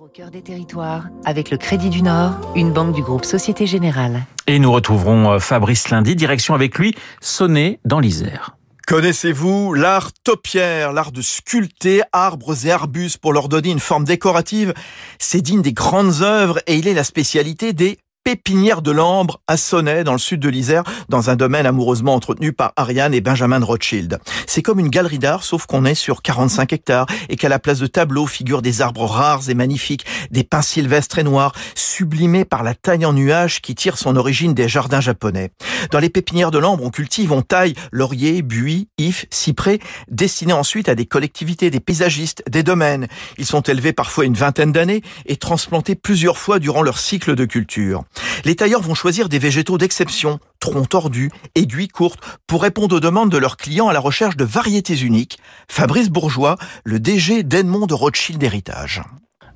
Au cœur des territoires, avec le Crédit du Nord, une banque du groupe Société Générale. Et nous retrouverons euh, Fabrice Lundi, direction avec lui, Sonnet dans l'Isère. Connaissez-vous l'art topiaire, l'art de sculpter arbres et arbustes pour leur donner une forme décorative? C'est digne des grandes œuvres et il est la spécialité des pépinière de l'Ambre à Sonnet, dans le sud de l'Isère, dans un domaine amoureusement entretenu par Ariane et Benjamin Rothschild. C'est comme une galerie d'art, sauf qu'on est sur 45 hectares et qu'à la place de tableaux figurent des arbres rares et magnifiques, des pins sylvestres et noirs, sublimés par la taille en nuages qui tire son origine des jardins japonais. Dans les pépinières de l'Ambre, on cultive, on taille lauriers, buis, ifs, cyprès, destinés ensuite à des collectivités, des paysagistes, des domaines. Ils sont élevés parfois une vingtaine d'années et transplantés plusieurs fois durant leur cycle de culture. Les tailleurs vont choisir des végétaux d'exception, troncs tordus, aiguilles courtes, pour répondre aux demandes de leurs clients à la recherche de variétés uniques. Fabrice Bourgeois, le DG d'Edmond de Rothschild Héritage.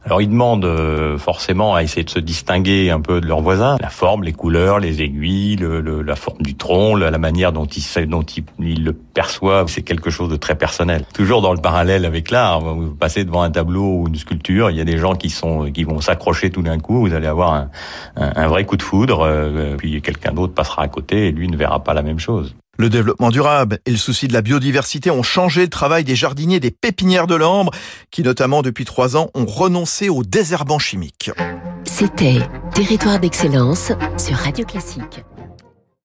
Alors ils demandent euh, forcément à essayer de se distinguer un peu de leurs voisins. La forme, les couleurs, les aiguilles, le, la forme du tronc, la, manière dont ils, dont ils, le perçoivent, c'est quelque chose de très personnel. Toujours dans le parallèle avec l'art, vous passez devant un tableau ou une sculpture, il y a des gens qui sont qui vont s'accrocher tout d'un coup, vous allez avoir un, un, vrai coup de foudre, euh, puis quelqu'un d'autre passera à côté et lui ne verra pas la même chose. Le développement durable et le souci de la biodiversité ont changé le travail des jardiniers des pépinières de l'Ambre, qui notamment depuis trois ans ont renoncé au désherbant chimique. C'était Territoire d'excellence sur Radio Classique.